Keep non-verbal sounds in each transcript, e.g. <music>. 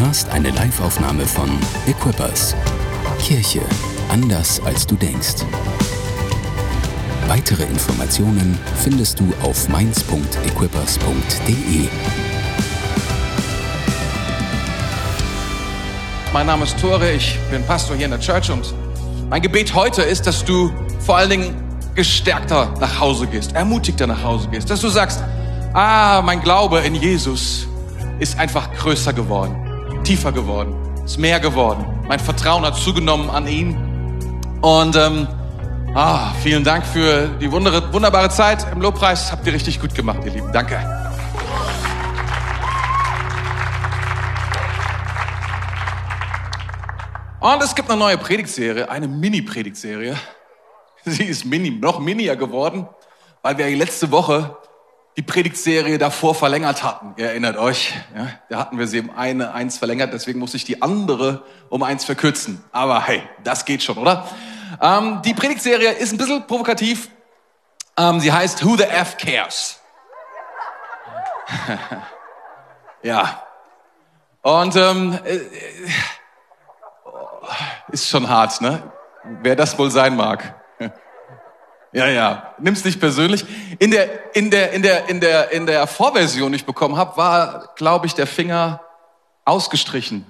hörst eine Liveaufnahme von Equippers. Kirche anders als du denkst. Weitere Informationen findest du auf mainz.equippers.de. Mein Name ist Tore, ich bin Pastor hier in der Church und mein Gebet heute ist, dass du vor allen Dingen gestärkter nach Hause gehst, ermutigter nach Hause gehst, dass du sagst, ah, mein Glaube in Jesus ist einfach größer geworden, tiefer geworden, ist mehr geworden. Mein Vertrauen hat zugenommen an ihn. Und ähm, ah, vielen Dank für die wunderbare Zeit im Lobpreis. Habt ihr richtig gut gemacht, ihr Lieben. Danke. Und es gibt eine neue Predigtserie, eine Mini-Predigtserie. <laughs> Sie ist mini, noch minier geworden, weil wir letzte Woche die Predigtserie davor verlängert hatten. Ihr erinnert euch, ja, da hatten wir sie um eine eins verlängert, deswegen musste ich die andere um eins verkürzen. Aber hey, das geht schon, oder? Ähm, die Predigtserie ist ein bisschen provokativ. Ähm, sie heißt Who the F Cares. <laughs> ja. Und ähm, äh, ist schon hart, ne? Wer das wohl sein mag. Ja, ja, nimm's nicht persönlich. In der, in der, in der, in der, in der Vorversion, die ich bekommen habe, war, glaube ich, der Finger ausgestrichen.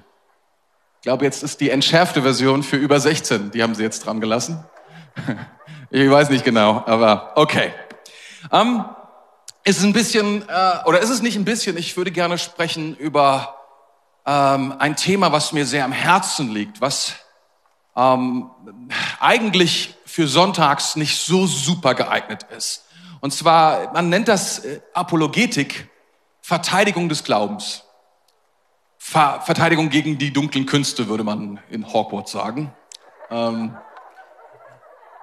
Ich glaube, jetzt ist die entschärfte Version für über 16. Die haben sie jetzt dran gelassen. <laughs> Ich weiß nicht genau, aber okay. Ähm, ist es ein bisschen, äh, oder ist es nicht ein bisschen, ich würde gerne sprechen über ähm, ein Thema, was mir sehr am Herzen liegt, was ähm, eigentlich für sonntags nicht so super geeignet ist. Und zwar, man nennt das äh, Apologetik, Verteidigung des Glaubens. Ver Verteidigung gegen die dunklen Künste, würde man in Hogwarts sagen. Ähm,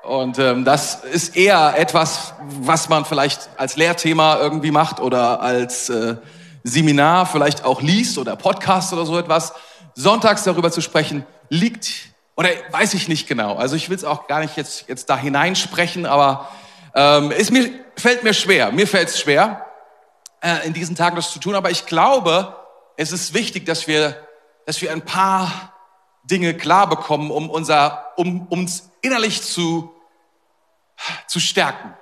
und ähm, das ist eher etwas, was man vielleicht als Lehrthema irgendwie macht oder als äh, Seminar vielleicht auch liest oder Podcast oder so etwas. Sonntags darüber zu sprechen, liegt oder weiß ich nicht genau. Also ich will es auch gar nicht jetzt, jetzt da hineinsprechen, aber ähm, es mir, fällt mir schwer. Mir fällt es schwer, äh, in diesen Tagen das zu tun. Aber ich glaube, es ist wichtig, dass wir, dass wir ein paar Dinge klar bekommen, um, unser, um uns innerlich zu, zu stärken.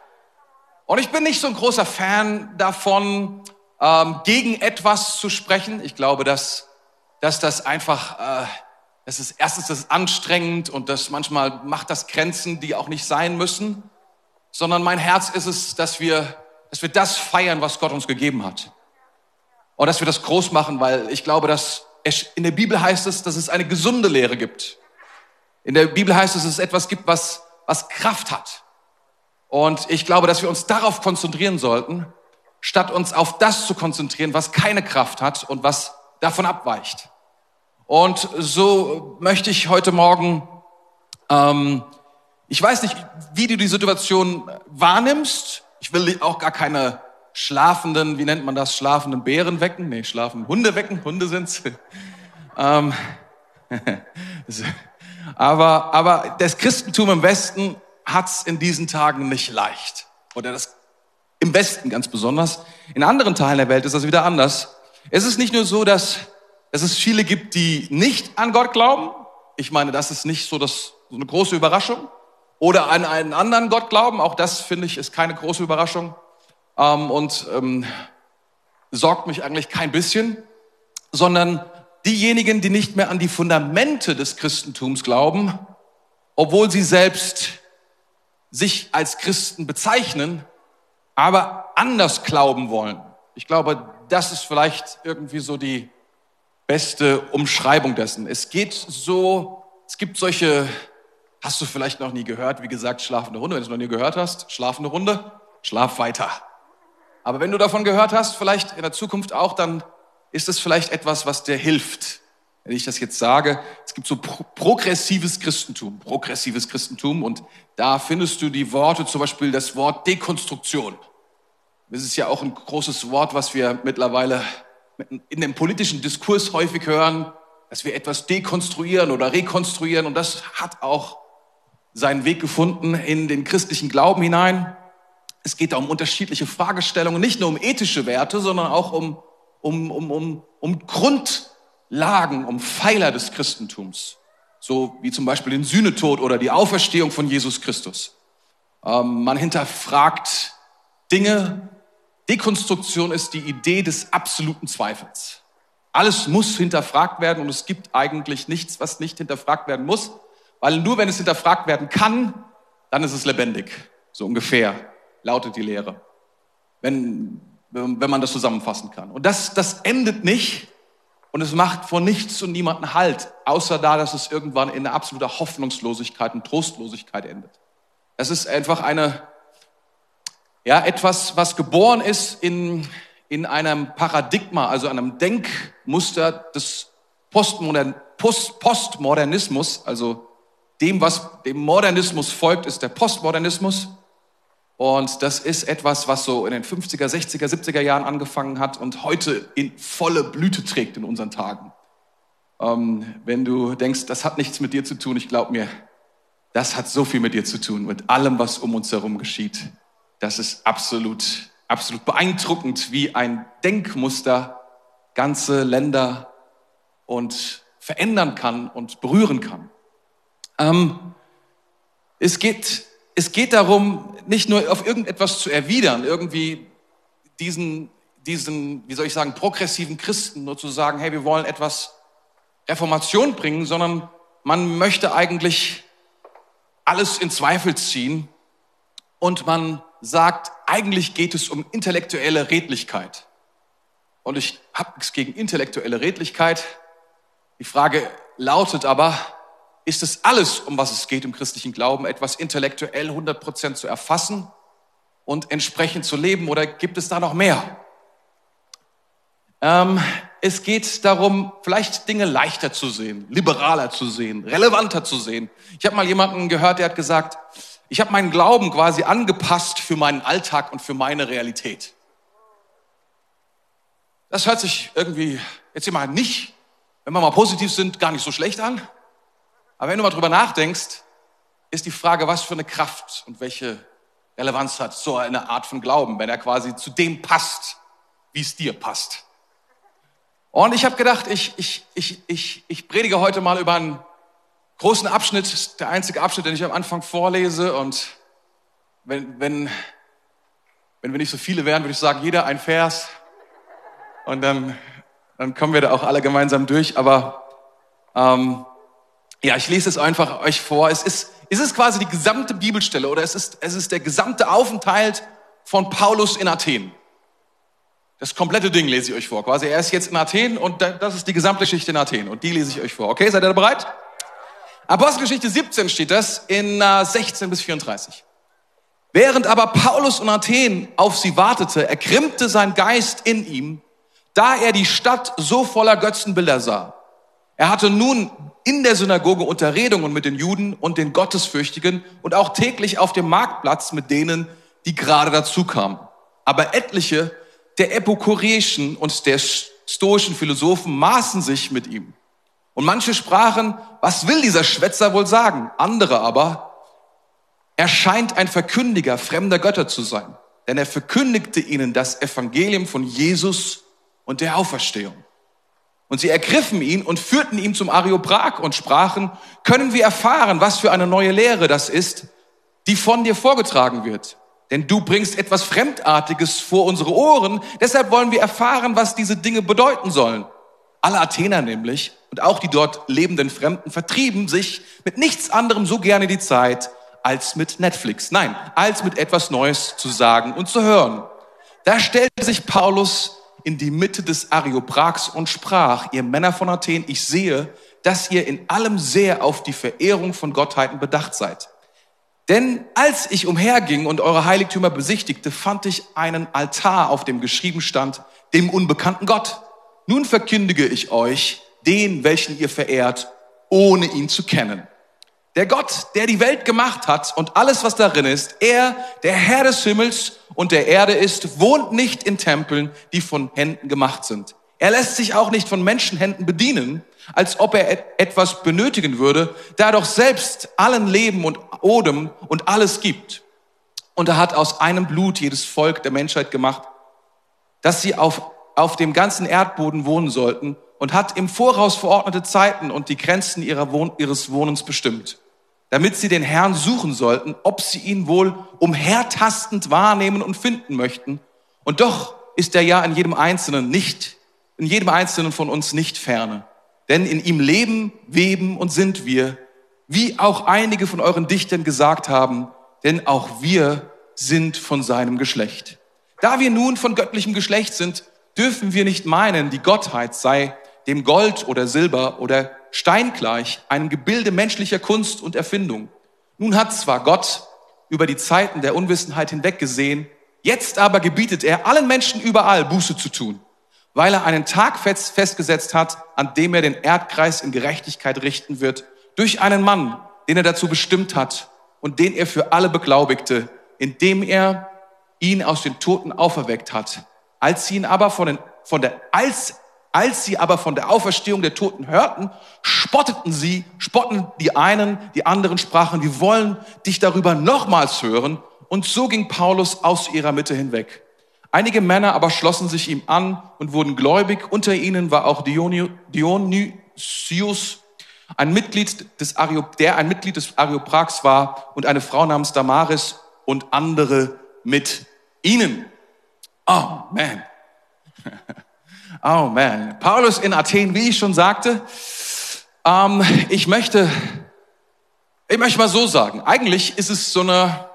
Und ich bin nicht so ein großer Fan davon, ähm, gegen etwas zu sprechen. Ich glaube, dass, dass das einfach... Äh, es ist erstens das ist anstrengend und das manchmal macht das Grenzen, die auch nicht sein müssen, sondern mein Herz ist es, dass wir, dass wir das feiern, was Gott uns gegeben hat. Und dass wir das groß machen, weil ich glaube, dass es, in der Bibel heißt es, dass es eine gesunde Lehre gibt. In der Bibel heißt es, dass es etwas gibt, was, was Kraft hat. Und ich glaube, dass wir uns darauf konzentrieren sollten, statt uns auf das zu konzentrieren, was keine Kraft hat und was davon abweicht. Und so möchte ich heute Morgen, ähm, ich weiß nicht, wie du die Situation wahrnimmst. Ich will auch gar keine schlafenden, wie nennt man das, schlafenden Bären wecken. Nee, schlafenden Hunde wecken. Hunde sind's. <laughs> ähm, <laughs> aber, aber das Christentum im Westen hat's in diesen Tagen nicht leicht. Oder das im Westen ganz besonders. In anderen Teilen der Welt ist das wieder anders. Es ist nicht nur so, dass dass es viele gibt, die nicht an Gott glauben. Ich meine, das ist nicht so, das, so eine große Überraschung. Oder an einen anderen Gott glauben. Auch das finde ich ist keine große Überraschung. Ähm, und ähm, sorgt mich eigentlich kein bisschen, sondern diejenigen, die nicht mehr an die Fundamente des Christentums glauben, obwohl sie selbst sich als Christen bezeichnen, aber anders glauben wollen. Ich glaube, das ist vielleicht irgendwie so die beste Umschreibung dessen. Es geht so, es gibt solche, hast du vielleicht noch nie gehört, wie gesagt, schlafende Runde. Wenn du es noch nie gehört hast, schlafende Runde, schlaf weiter. Aber wenn du davon gehört hast, vielleicht in der Zukunft auch, dann ist es vielleicht etwas, was dir hilft. Wenn ich das jetzt sage, es gibt so pro progressives Christentum, progressives Christentum und da findest du die Worte, zum Beispiel das Wort Dekonstruktion. Das ist ja auch ein großes Wort, was wir mittlerweile in dem politischen Diskurs häufig hören, dass wir etwas dekonstruieren oder rekonstruieren und das hat auch seinen Weg gefunden in den christlichen Glauben hinein. Es geht da um unterschiedliche Fragestellungen, nicht nur um ethische Werte, sondern auch um, um, um, um, um Lagen, um Pfeiler des Christentums, so wie zum Beispiel den Sühnetod oder die Auferstehung von Jesus Christus. Ähm, man hinterfragt Dinge. Dekonstruktion ist die Idee des absoluten Zweifels. Alles muss hinterfragt werden und es gibt eigentlich nichts, was nicht hinterfragt werden muss, weil nur wenn es hinterfragt werden kann, dann ist es lebendig. So ungefähr lautet die Lehre. Wenn, wenn man das zusammenfassen kann. Und das, das endet nicht und es macht vor nichts und niemanden Halt, außer da, dass es irgendwann in absoluter Hoffnungslosigkeit und Trostlosigkeit endet. Es ist einfach eine, ja, etwas, was geboren ist in, in einem Paradigma, also einem Denkmuster des Postmodern, Post, Postmodernismus, also dem, was dem Modernismus folgt, ist der Postmodernismus. Und das ist etwas, was so in den 50er, 60er, 70er Jahren angefangen hat und heute in volle Blüte trägt in unseren Tagen. Ähm, wenn du denkst, das hat nichts mit dir zu tun, ich glaube mir, das hat so viel mit dir zu tun, mit allem, was um uns herum geschieht. Das ist absolut, absolut beeindruckend, wie ein Denkmuster ganze Länder und verändern kann und berühren kann. Ähm, es geht, es geht darum, nicht nur auf irgendetwas zu erwidern, irgendwie diesen, diesen, wie soll ich sagen, progressiven Christen nur zu sagen, hey, wir wollen etwas Reformation bringen, sondern man möchte eigentlich alles in Zweifel ziehen und man sagt, eigentlich geht es um intellektuelle Redlichkeit. Und ich habe nichts gegen intellektuelle Redlichkeit. Die Frage lautet aber, ist es alles, um was es geht im christlichen Glauben, etwas intellektuell 100% zu erfassen und entsprechend zu leben oder gibt es da noch mehr? Ähm, es geht darum, vielleicht Dinge leichter zu sehen, liberaler zu sehen, relevanter zu sehen. Ich habe mal jemanden gehört, der hat gesagt, ich habe meinen Glauben quasi angepasst für meinen Alltag und für meine Realität. Das hört sich irgendwie jetzt immer nicht, wenn wir mal positiv sind, gar nicht so schlecht an. Aber wenn du mal drüber nachdenkst, ist die Frage, was für eine Kraft und welche Relevanz hat so eine Art von Glauben, wenn er quasi zu dem passt, wie es dir passt. Und ich habe gedacht, ich, ich, ich, ich, ich predige heute mal über einen großen Abschnitt, der einzige Abschnitt, den ich am Anfang vorlese. Und wenn, wenn, wenn wir nicht so viele wären, würde ich sagen, jeder ein Vers. Und dann, dann kommen wir da auch alle gemeinsam durch. Aber ähm, ja, ich lese es einfach euch vor. Es ist, es ist quasi die gesamte Bibelstelle oder es ist, es ist der gesamte Aufenthalt von Paulus in Athen. Das komplette Ding lese ich euch vor. Quasi, er ist jetzt in Athen und das ist die gesamte Geschichte in Athen und die lese ich euch vor. Okay, seid ihr bereit? Apostelgeschichte 17 steht das in 16 äh, bis 34. Während aber Paulus in Athen auf sie wartete, ergrimmte sein Geist in ihm, da er die Stadt so voller Götzenbilder sah. Er hatte nun in der Synagoge Unterredungen mit den Juden und den Gottesfürchtigen und auch täglich auf dem Marktplatz mit denen, die gerade dazu kamen. Aber etliche der epikureischen und der stoischen Philosophen maßen sich mit ihm. Und manche sprachen, was will dieser Schwätzer wohl sagen? Andere aber, er scheint ein Verkündiger fremder Götter zu sein, denn er verkündigte ihnen das Evangelium von Jesus und der Auferstehung. Und sie ergriffen ihn und führten ihn zum Areopag und sprachen, können wir erfahren, was für eine neue Lehre das ist, die von dir vorgetragen wird. Denn du bringst etwas Fremdartiges vor unsere Ohren, deshalb wollen wir erfahren, was diese Dinge bedeuten sollen. Alle Athener nämlich und auch die dort lebenden Fremden vertrieben sich mit nichts anderem so gerne die Zeit als mit Netflix. Nein, als mit etwas Neues zu sagen und zu hören. Da stellte sich Paulus in die Mitte des Areoprags und sprach, ihr Männer von Athen, ich sehe, dass ihr in allem sehr auf die Verehrung von Gottheiten bedacht seid. Denn als ich umherging und eure Heiligtümer besichtigte, fand ich einen Altar, auf dem geschrieben stand, dem unbekannten Gott. Nun verkündige ich euch den, welchen ihr verehrt, ohne ihn zu kennen. Der Gott, der die Welt gemacht hat und alles, was darin ist, er, der Herr des Himmels und der Erde ist, wohnt nicht in Tempeln, die von Händen gemacht sind. Er lässt sich auch nicht von Menschenhänden bedienen, als ob er etwas benötigen würde, da er doch selbst allen Leben und Odem und alles gibt. Und er hat aus einem Blut jedes Volk der Menschheit gemacht, dass sie auf, auf dem ganzen Erdboden wohnen sollten und hat im Voraus verordnete Zeiten und die Grenzen Wohn ihres Wohnens bestimmt, damit sie den Herrn suchen sollten, ob sie ihn wohl umhertastend wahrnehmen und finden möchten. Und doch ist er ja in jedem Einzelnen nicht, in jedem Einzelnen von uns nicht ferne. Denn in ihm leben, weben und sind wir, wie auch einige von euren Dichtern gesagt haben, denn auch wir sind von seinem Geschlecht. Da wir nun von göttlichem Geschlecht sind, dürfen wir nicht meinen, die Gottheit sei dem Gold oder Silber oder Stein gleich, einem Gebilde menschlicher Kunst und Erfindung. Nun hat zwar Gott über die Zeiten der Unwissenheit hinweggesehen, jetzt aber gebietet er allen Menschen überall Buße zu tun, weil er einen Tag festgesetzt hat, an dem er den Erdkreis in Gerechtigkeit richten wird, durch einen Mann, den er dazu bestimmt hat und den er für alle beglaubigte, indem er ihn aus den Toten auferweckt hat. Als sie ihn aber von, den, von der, als, als sie aber von der Auferstehung der Toten hörten, spotteten sie, spotten die einen, die anderen sprachen, wir wollen dich darüber nochmals hören. Und so ging Paulus aus ihrer Mitte hinweg. Einige Männer aber schlossen sich ihm an und wurden gläubig. Unter ihnen war auch Dionysius, ein Mitglied des Areop der ein Mitglied des Areoprags war und eine Frau namens Damaris und andere mit ihnen. Oh man. Oh man. Paulus in Athen, wie ich schon sagte, ähm, ich möchte, ich möchte mal so sagen, eigentlich ist es so eine,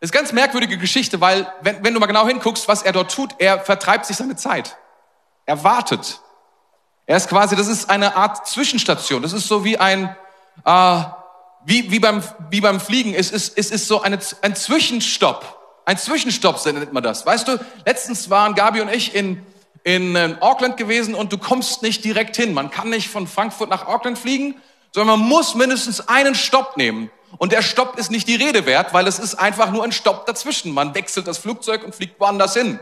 ist ganz merkwürdige Geschichte, weil wenn, wenn du mal genau hinguckst, was er dort tut, er vertreibt sich seine Zeit. Er wartet. Er ist quasi, das ist eine Art Zwischenstation. Das ist so wie ein, äh, wie, wie, beim, wie beim Fliegen. Es ist, es ist so eine, ein Zwischenstopp. Ein Zwischenstopp nennt man das. Weißt du, letztens waren Gabi und ich in, in äh, Auckland gewesen und du kommst nicht direkt hin. Man kann nicht von Frankfurt nach Auckland fliegen, sondern man muss mindestens einen Stopp nehmen. Und der Stopp ist nicht die Rede wert, weil es ist einfach nur ein Stopp dazwischen. Man wechselt das Flugzeug und fliegt woanders hin.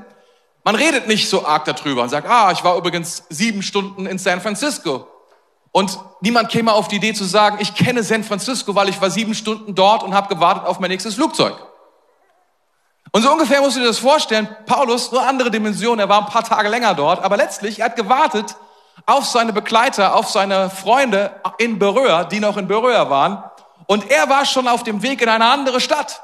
Man redet nicht so arg darüber und sagt, ah, ich war übrigens sieben Stunden in San Francisco. Und niemand käme auf die Idee zu sagen, ich kenne San Francisco, weil ich war sieben Stunden dort und habe gewartet auf mein nächstes Flugzeug. Und so ungefähr musst du dir das vorstellen. Paulus, nur andere Dimension, er war ein paar Tage länger dort, aber letztlich, er hat gewartet auf seine Begleiter, auf seine Freunde in Beröa, die noch in Beröa waren. Und er war schon auf dem Weg in eine andere Stadt.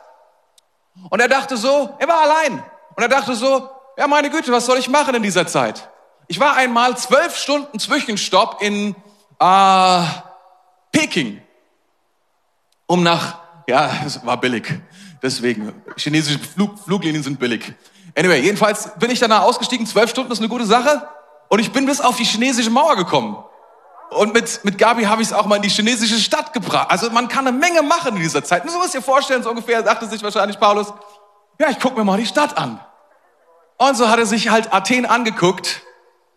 Und er dachte so, er war allein. Und er dachte so, ja meine Güte, was soll ich machen in dieser Zeit? Ich war einmal zwölf Stunden Zwischenstopp in äh, Peking, um nach, ja, es war billig, deswegen, chinesische Flug, Fluglinien sind billig. Anyway, jedenfalls bin ich danach ausgestiegen, zwölf Stunden ist eine gute Sache und ich bin bis auf die chinesische Mauer gekommen. Und mit, mit Gabi habe ich es auch mal in die chinesische Stadt gebracht. Also man kann eine Menge machen in dieser Zeit. So muss dir vorstellen, so ungefähr dachte sich wahrscheinlich Paulus, ja, ich gucke mir mal die Stadt an. Und so hat er sich halt Athen angeguckt.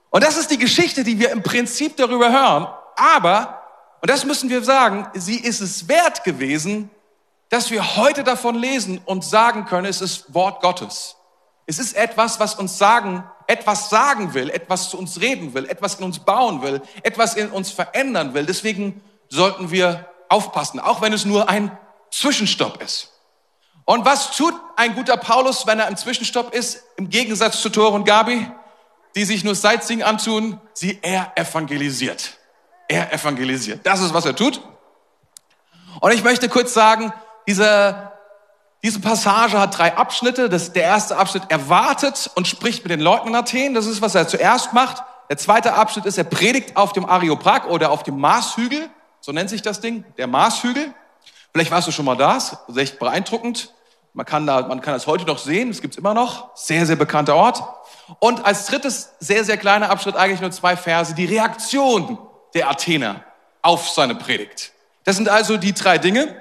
Und das ist die Geschichte, die wir im Prinzip darüber hören. Aber, und das müssen wir sagen, sie ist es wert gewesen, dass wir heute davon lesen und sagen können, es ist Wort Gottes. Es ist etwas, was uns sagen, etwas sagen will, etwas zu uns reden will, etwas in uns bauen will, etwas in uns verändern will. Deswegen sollten wir aufpassen, auch wenn es nur ein Zwischenstopp ist. Und was tut ein guter Paulus, wenn er im Zwischenstopp ist, im Gegensatz zu Thor und Gabi, die sich nur Sightseeing antun? Sie, er evangelisiert. Er evangelisiert. Das ist, was er tut. Und ich möchte kurz sagen, diese, diese Passage hat drei Abschnitte. Das, der erste Abschnitt, er wartet und spricht mit den Leuten in Athen. Das ist, was er zuerst macht. Der zweite Abschnitt ist, er predigt auf dem Areopag oder auf dem Marshügel. So nennt sich das Ding, der Marshügel. Vielleicht warst du schon mal da, das ist echt beeindruckend. Man kann, da, man kann das heute noch sehen, das gibt's immer noch. Sehr, sehr bekannter Ort. Und als drittes, sehr, sehr kleiner Abschnitt, eigentlich nur zwei Verse, die Reaktion der Athener auf seine Predigt. Das sind also die drei Dinge.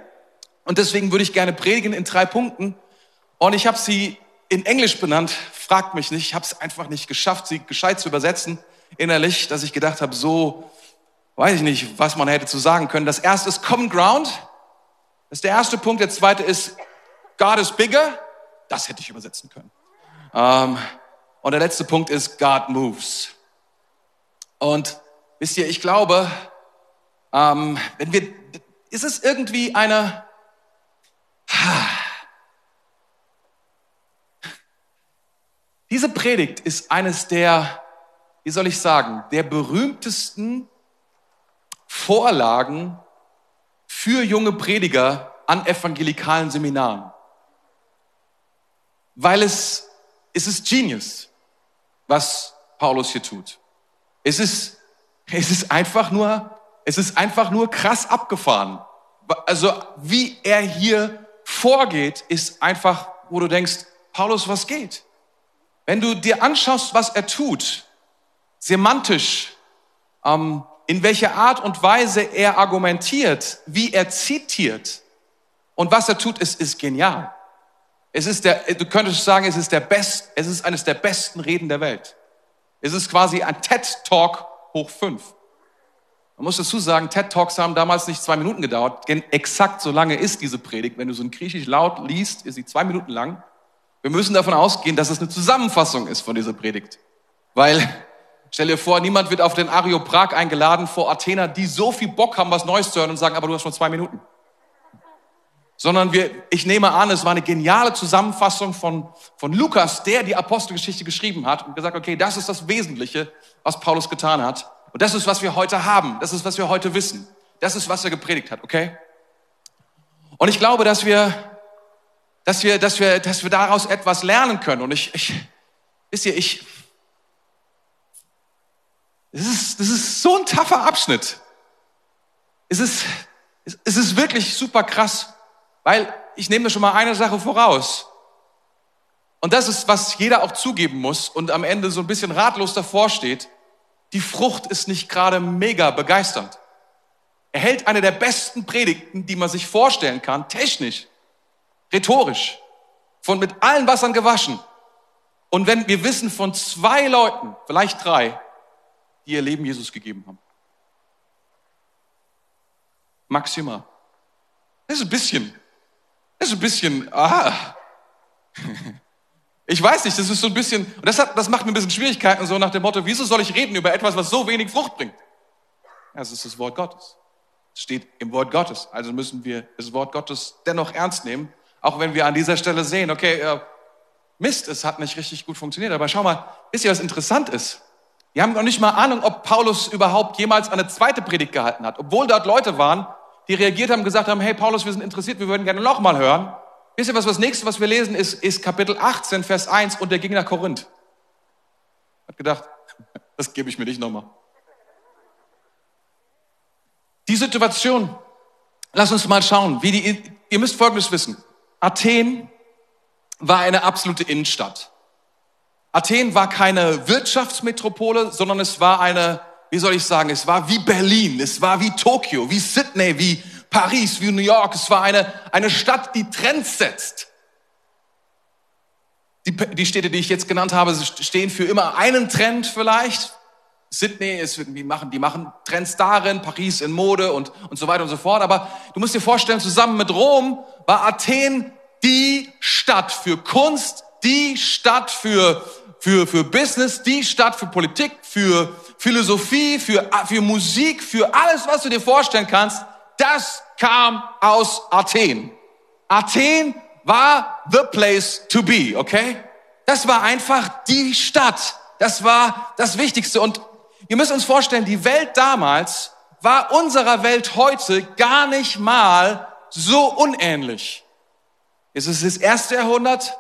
Und deswegen würde ich gerne predigen in drei Punkten. Und ich habe sie in Englisch benannt. Fragt mich nicht, ich habe es einfach nicht geschafft, sie gescheit zu übersetzen innerlich, dass ich gedacht habe, so weiß ich nicht, was man hätte zu sagen können. Das erste ist Common Ground. Das ist der erste Punkt. Der zweite ist God is bigger. Das hätte ich übersetzen können. Ähm, und der letzte Punkt ist God moves. Und wisst ihr, ich glaube, ähm, wenn wir, ist es irgendwie eine, diese Predigt ist eines der wie soll ich sagen, der berühmtesten Vorlagen für junge Prediger an evangelikalen Seminaren. Weil es, es ist Genius, was Paulus hier tut. Es ist, es ist einfach nur, es ist einfach nur krass abgefahren. Also, wie er hier vorgeht, ist einfach, wo du denkst, Paulus, was geht? Wenn du dir anschaust, was er tut, semantisch, ähm, in welcher Art und Weise er argumentiert, wie er zitiert und was er tut, ist, ist genial. Es ist der, du könntest sagen, es ist der best, es ist eines der besten Reden der Welt. Es ist quasi ein TED Talk hoch fünf. Man muss dazu sagen, TED Talks haben damals nicht zwei Minuten gedauert. Exakt so lange ist diese Predigt. Wenn du so ein Griechisch laut liest, ist sie zwei Minuten lang. Wir müssen davon ausgehen, dass es eine Zusammenfassung ist von dieser Predigt. Weil Stell dir vor, niemand wird auf den Areopag eingeladen vor Athener, die so viel Bock haben, was Neues zu hören und sagen, aber du hast schon zwei Minuten. Sondern wir, ich nehme an, es war eine geniale Zusammenfassung von, von Lukas, der die Apostelgeschichte geschrieben hat und gesagt, okay, das ist das Wesentliche, was Paulus getan hat. Und das ist, was wir heute haben. Das ist, was wir heute wissen. Das ist, was er gepredigt hat, okay? Und ich glaube, dass wir, dass wir, dass wir, dass wir daraus etwas lernen können. Und ich, ich, wisst ihr, ich, das ist, das ist so ein taffer Abschnitt. Es ist, es ist wirklich super krass, weil ich nehme mir schon mal eine Sache voraus. Und das ist, was jeder auch zugeben muss und am Ende so ein bisschen ratlos davor steht. Die Frucht ist nicht gerade mega begeisternd. Er hält eine der besten Predigten, die man sich vorstellen kann, technisch, rhetorisch, von mit allen Wassern gewaschen. Und wenn wir wissen von zwei Leuten, vielleicht drei, die ihr Leben Jesus gegeben haben. Maximal. Das ist ein bisschen, das ist ein bisschen, ah. <laughs> Ich weiß nicht, das ist so ein bisschen, und das, hat, das macht mir ein bisschen Schwierigkeiten, so nach dem Motto, wieso soll ich reden über etwas, was so wenig Frucht bringt? Ja, es ist das Wort Gottes. Es steht im Wort Gottes. Also müssen wir das Wort Gottes dennoch ernst nehmen, auch wenn wir an dieser Stelle sehen, okay, äh, Mist, es hat nicht richtig gut funktioniert. Aber schau mal, wisst ihr, was interessant ist? Die haben noch nicht mal Ahnung, ob Paulus überhaupt jemals eine zweite Predigt gehalten hat. Obwohl dort Leute waren, die reagiert haben, gesagt haben, hey Paulus, wir sind interessiert, wir würden gerne nochmal hören. Wisst ihr was, das nächste, was wir lesen, ist, ist Kapitel 18, Vers 1 und der ging nach Korinth. Hat gedacht, <laughs> das gebe ich mir nicht nochmal. Die Situation, lass uns mal schauen, wie die, ihr müsst Folgendes wissen. Athen war eine absolute Innenstadt. Athen war keine Wirtschaftsmetropole, sondern es war eine, wie soll ich sagen, es war wie Berlin, es war wie Tokio, wie Sydney, wie Paris, wie New York. Es war eine, eine Stadt, die Trends setzt. Die, die Städte, die ich jetzt genannt habe, stehen für immer einen Trend vielleicht. Sydney ist irgendwie machen, die machen Trends darin, Paris in Mode und, und so weiter und so fort. Aber du musst dir vorstellen, zusammen mit Rom war Athen die Stadt für Kunst, die Stadt für für, für Business, die Stadt für Politik, für Philosophie, für, für Musik, für alles, was du dir vorstellen kannst, das kam aus Athen. Athen war the place to be, okay? Das war einfach die Stadt. Das war das Wichtigste. Und wir müssen uns vorstellen, die Welt damals war unserer Welt heute gar nicht mal so unähnlich. Es ist das erste Jahrhundert,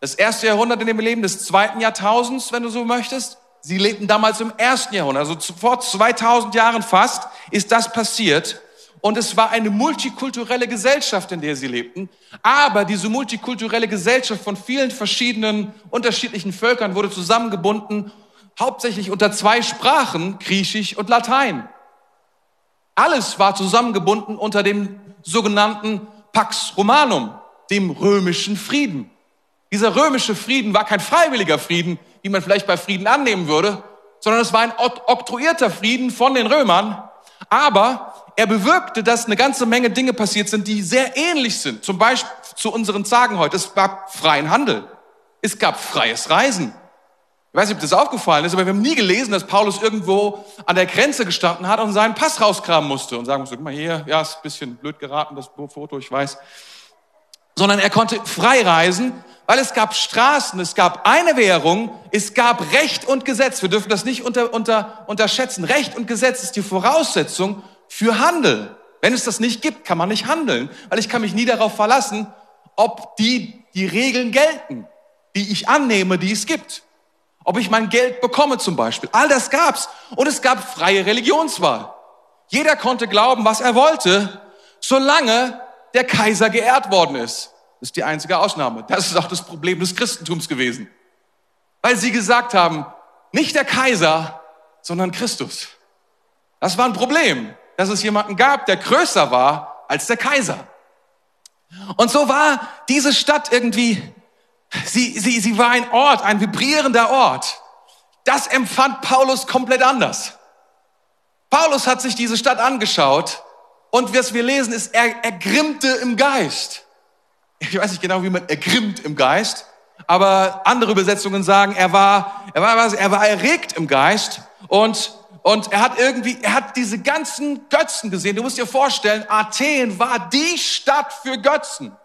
das erste Jahrhundert in dem Leben des zweiten Jahrtausends, wenn du so möchtest. Sie lebten damals im ersten Jahrhundert, also vor 2000 Jahren fast ist das passiert. Und es war eine multikulturelle Gesellschaft, in der sie lebten. Aber diese multikulturelle Gesellschaft von vielen verschiedenen, unterschiedlichen Völkern wurde zusammengebunden, hauptsächlich unter zwei Sprachen, Griechisch und Latein. Alles war zusammengebunden unter dem sogenannten Pax Romanum, dem römischen Frieden. Dieser römische Frieden war kein freiwilliger Frieden, wie man vielleicht bei Frieden annehmen würde, sondern es war ein oktroyierter Frieden von den Römern. Aber er bewirkte, dass eine ganze Menge Dinge passiert sind, die sehr ähnlich sind. Zum Beispiel zu unseren Tagen heute. Es gab freien Handel. Es gab freies Reisen. Ich weiß nicht, ob das aufgefallen ist, aber wir haben nie gelesen, dass Paulus irgendwo an der Grenze gestanden hat und seinen Pass rauskramen musste und sagen musste, guck mal hier, ja, ist ein bisschen blöd geraten, das Foto, ich weiß. Sondern er konnte frei reisen Weil es gab Straßen, es gab eine Währung, es gab Recht und Gesetz. Wir dürfen das nicht unter, unter, unterschätzen. Recht und Gesetz ist die Voraussetzung für Handel. Wenn es das nicht gibt, kann man nicht handeln, weil ich kann mich nie darauf verlassen, ob die, die Regeln gelten, die ich annehme, die es gibt. Ob ich mein Geld bekomme zum Beispiel. All das gab's. Und es gab freie Religionswahl. Jeder konnte glauben, was er wollte, solange der Kaiser geehrt worden ist. Das ist die einzige Ausnahme. Das ist auch das Problem des Christentums gewesen. Weil sie gesagt haben, nicht der Kaiser, sondern Christus. Das war ein Problem, dass es jemanden gab, der größer war als der Kaiser. Und so war diese Stadt irgendwie, sie, sie, sie war ein Ort, ein vibrierender Ort. Das empfand Paulus komplett anders. Paulus hat sich diese Stadt angeschaut und was wir lesen ist, er ergrimmte im Geist ich weiß nicht genau, wie man ergrimmt im Geist, aber andere Übersetzungen sagen, er war, er war, er war erregt im Geist und und er hat irgendwie, er hat diese ganzen Götzen gesehen. Du musst dir vorstellen, Athen war die Stadt für Götzen,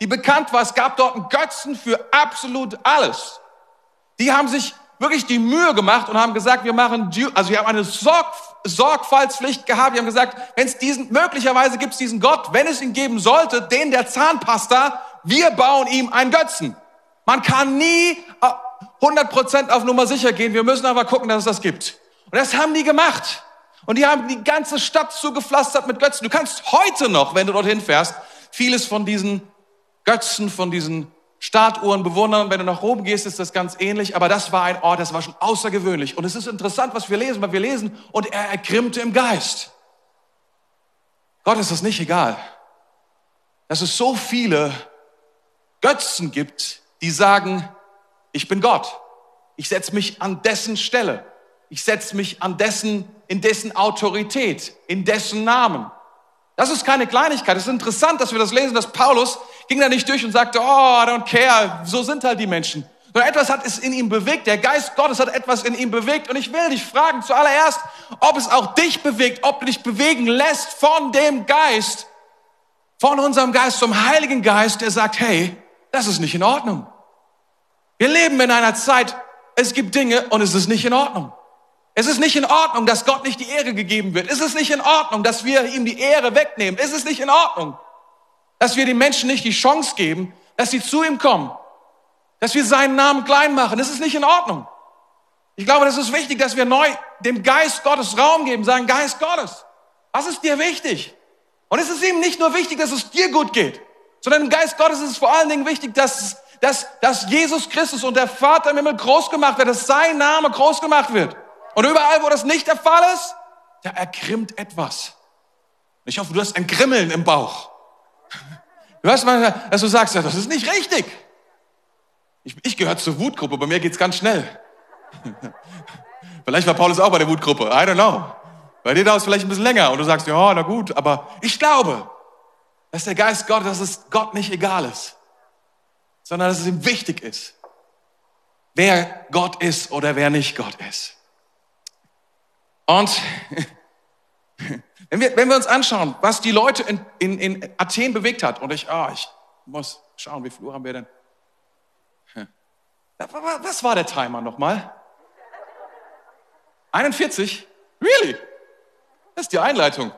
die bekannt war. Es gab dort einen Götzen für absolut alles. Die haben sich wirklich die Mühe gemacht und haben gesagt, wir machen, also wir haben eine Sorg, Sorgfaltspflicht gehabt. Wir haben gesagt, wenn es diesen, möglicherweise gibt es diesen Gott, wenn es ihn geben sollte, den der Zahnpasta, wir bauen ihm einen Götzen. Man kann nie 100% äh, auf Nummer sicher gehen. Wir müssen aber gucken, dass es das gibt. Und das haben die gemacht. Und die haben die ganze Stadt zugepflastert mit Götzen. Du kannst heute noch, wenn du dorthin fährst, vieles von diesen Götzen, von diesen Statuhren bewundern. Wenn du nach Rom gehst, ist das ganz ähnlich. Aber das war ein Ort, das war schon außergewöhnlich. Und es ist interessant, was wir lesen, weil wir lesen, und er ergrimmte im Geist. Gott ist das nicht egal. Dass es so viele Götzen gibt, die sagen, ich bin Gott. Ich setze mich an dessen Stelle. Ich setze mich an dessen, in dessen Autorität, in dessen Namen. Das ist keine Kleinigkeit. Es ist interessant, dass wir das lesen, dass Paulus ging da nicht durch und sagte, oh, I don't care, so sind halt die Menschen. Sondern etwas hat es in ihm bewegt. Der Geist Gottes hat etwas in ihm bewegt. Und ich will dich fragen zuallererst, ob es auch dich bewegt, ob du dich bewegen lässt von dem Geist, von unserem Geist zum Heiligen Geist, der sagt, hey, das ist nicht in Ordnung. Wir leben in einer Zeit, es gibt Dinge und es ist nicht in Ordnung. Es ist nicht in Ordnung, dass Gott nicht die Ehre gegeben wird. Es ist nicht in Ordnung, dass wir ihm die Ehre wegnehmen. Es ist nicht in Ordnung, dass wir den Menschen nicht die Chance geben, dass sie zu ihm kommen. Dass wir seinen Namen klein machen. Es ist nicht in Ordnung. Ich glaube, das ist wichtig, dass wir neu dem Geist Gottes Raum geben, sagen, Geist Gottes, was ist dir wichtig? Und es ist ihm nicht nur wichtig, dass es dir gut geht, sondern im Geist Gottes ist es vor allen Dingen wichtig, dass, dass, dass Jesus Christus und der Vater im Himmel groß gemacht wird, dass sein Name groß gemacht wird. Und überall, wo das nicht der Fall ist, da ergrimmt etwas. Ich hoffe, du hast ein Grimmeln im Bauch. Du hörst mal, dass du sagst, das ist nicht richtig. Ich, ich gehöre zur Wutgruppe, bei mir geht's ganz schnell. Vielleicht war Paulus auch bei der Wutgruppe, I don't know. Bei dir dauert es vielleicht ein bisschen länger und du sagst, ja, na gut, aber ich glaube, dass der Geist Gottes, dass es Gott nicht egal ist, sondern dass es ihm wichtig ist, wer Gott ist oder wer nicht Gott ist. Und <laughs> wenn wir, wenn wir uns anschauen, was die Leute in, in, in Athen bewegt hat, und ich, ah, ich muss schauen, wie viel Uhr haben wir denn? Was war der Timer nochmal? 41? Really? Das ist die Einleitung.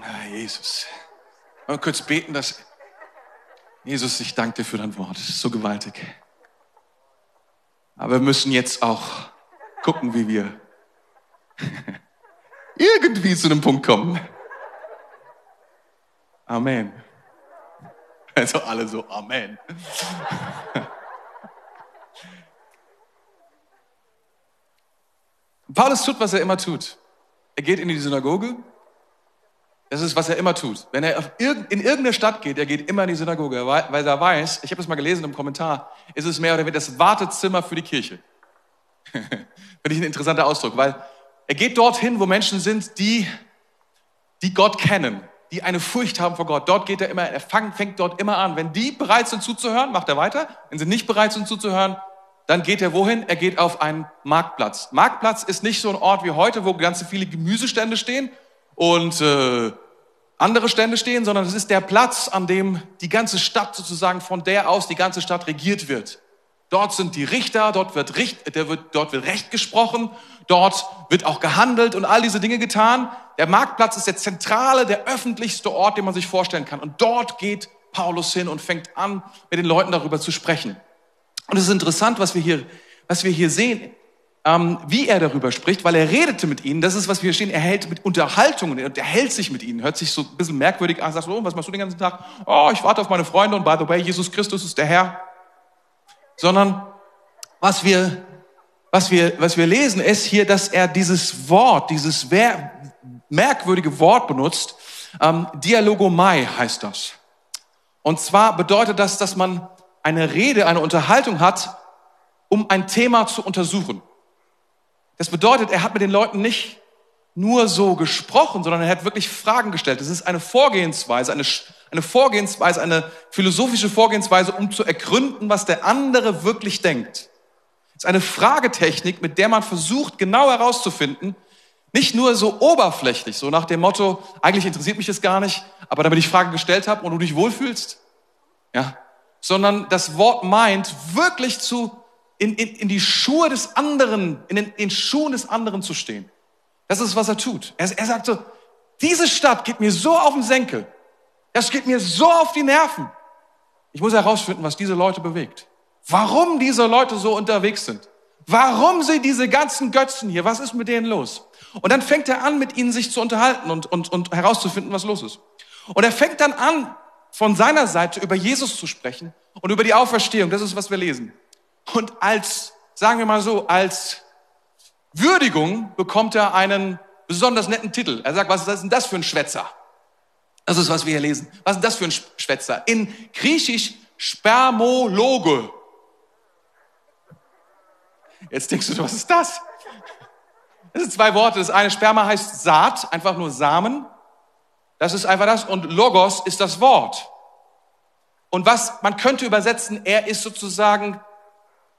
Ah, Jesus. Mal kurz beten, dass Jesus, ich danke dir für dein Wort. Es ist so gewaltig. Aber wir müssen jetzt auch gucken, wie wir <laughs> irgendwie zu einem Punkt kommen. Amen. Also alle so, Amen. <laughs> Paulus tut, was er immer tut. Er geht in die Synagoge. Das ist, was er immer tut. Wenn er in irgendeine Stadt geht, er geht immer in die Synagoge, weil er weiß, ich habe das mal gelesen im Kommentar, ist es mehr oder weniger das Wartezimmer für die Kirche. <laughs> Finde ich ein interessanter Ausdruck, weil er geht dorthin, wo Menschen sind, die, die Gott kennen, die eine Furcht haben vor Gott. Dort geht er immer, er fängt, fängt dort immer an. Wenn die bereit sind zuzuhören, macht er weiter. Wenn sie nicht bereit sind zuzuhören, dann geht er wohin? Er geht auf einen Marktplatz. Marktplatz ist nicht so ein Ort wie heute, wo ganz viele Gemüsestände stehen und äh, andere Stände stehen, sondern es ist der Platz, an dem die ganze Stadt sozusagen von der aus die ganze Stadt regiert wird. Dort sind die Richter, dort wird, Richt, der wird, dort wird Recht gesprochen, dort wird auch gehandelt und all diese Dinge getan. Der Marktplatz ist der zentrale, der öffentlichste Ort, den man sich vorstellen kann. Und dort geht Paulus hin und fängt an, mit den Leuten darüber zu sprechen. Und es ist interessant, was wir hier, was wir hier sehen, ähm, wie er darüber spricht, weil er redete mit ihnen. Das ist, was wir stehen. Er hält mit Unterhaltungen, er hält sich mit ihnen. Hört sich so ein bisschen merkwürdig an. Sagt so, oh, was machst du den ganzen Tag? Oh, ich warte auf meine Freunde und by the way, Jesus Christus ist der Herr. Sondern was wir, was wir, was wir lesen, ist hier, dass er dieses Wort, dieses merkwürdige Wort benutzt. Ähm, Dialogomai heißt das. Und zwar bedeutet das, dass man eine Rede, eine Unterhaltung hat, um ein Thema zu untersuchen. Das bedeutet, er hat mit den Leuten nicht nur so gesprochen, sondern er hat wirklich Fragen gestellt. Das ist eine Vorgehensweise, eine, eine Vorgehensweise, eine philosophische Vorgehensweise, um zu ergründen, was der andere wirklich denkt. Es ist eine Fragetechnik, mit der man versucht, genau herauszufinden, nicht nur so oberflächlich, so nach dem Motto, eigentlich interessiert mich das gar nicht, aber damit ich Fragen gestellt habe und du dich wohlfühlst, ja, sondern das Wort meint, wirklich zu, in, in, in die Schuhe des anderen, in den, in Schuhen des anderen zu stehen. Das ist, was er tut. Er, er sagt so, diese Stadt geht mir so auf den Senkel. Das geht mir so auf die Nerven. Ich muss herausfinden, was diese Leute bewegt. Warum diese Leute so unterwegs sind. Warum sie diese ganzen Götzen hier, was ist mit denen los? Und dann fängt er an, mit ihnen sich zu unterhalten und, und, und herauszufinden, was los ist. Und er fängt dann an, von seiner Seite über Jesus zu sprechen und über die Auferstehung. Das ist, was wir lesen. Und als, sagen wir mal so, als Würdigung bekommt er einen besonders netten Titel. Er sagt, was ist denn das für ein Schwätzer? Das ist, was wir hier lesen. Was ist das für ein Schwätzer? In Griechisch Spermologe. Jetzt denkst du, was ist das? Das sind zwei Worte. Das eine Sperma heißt Saat, einfach nur Samen. Das ist einfach das. Und Logos ist das Wort. Und was man könnte übersetzen, er ist sozusagen,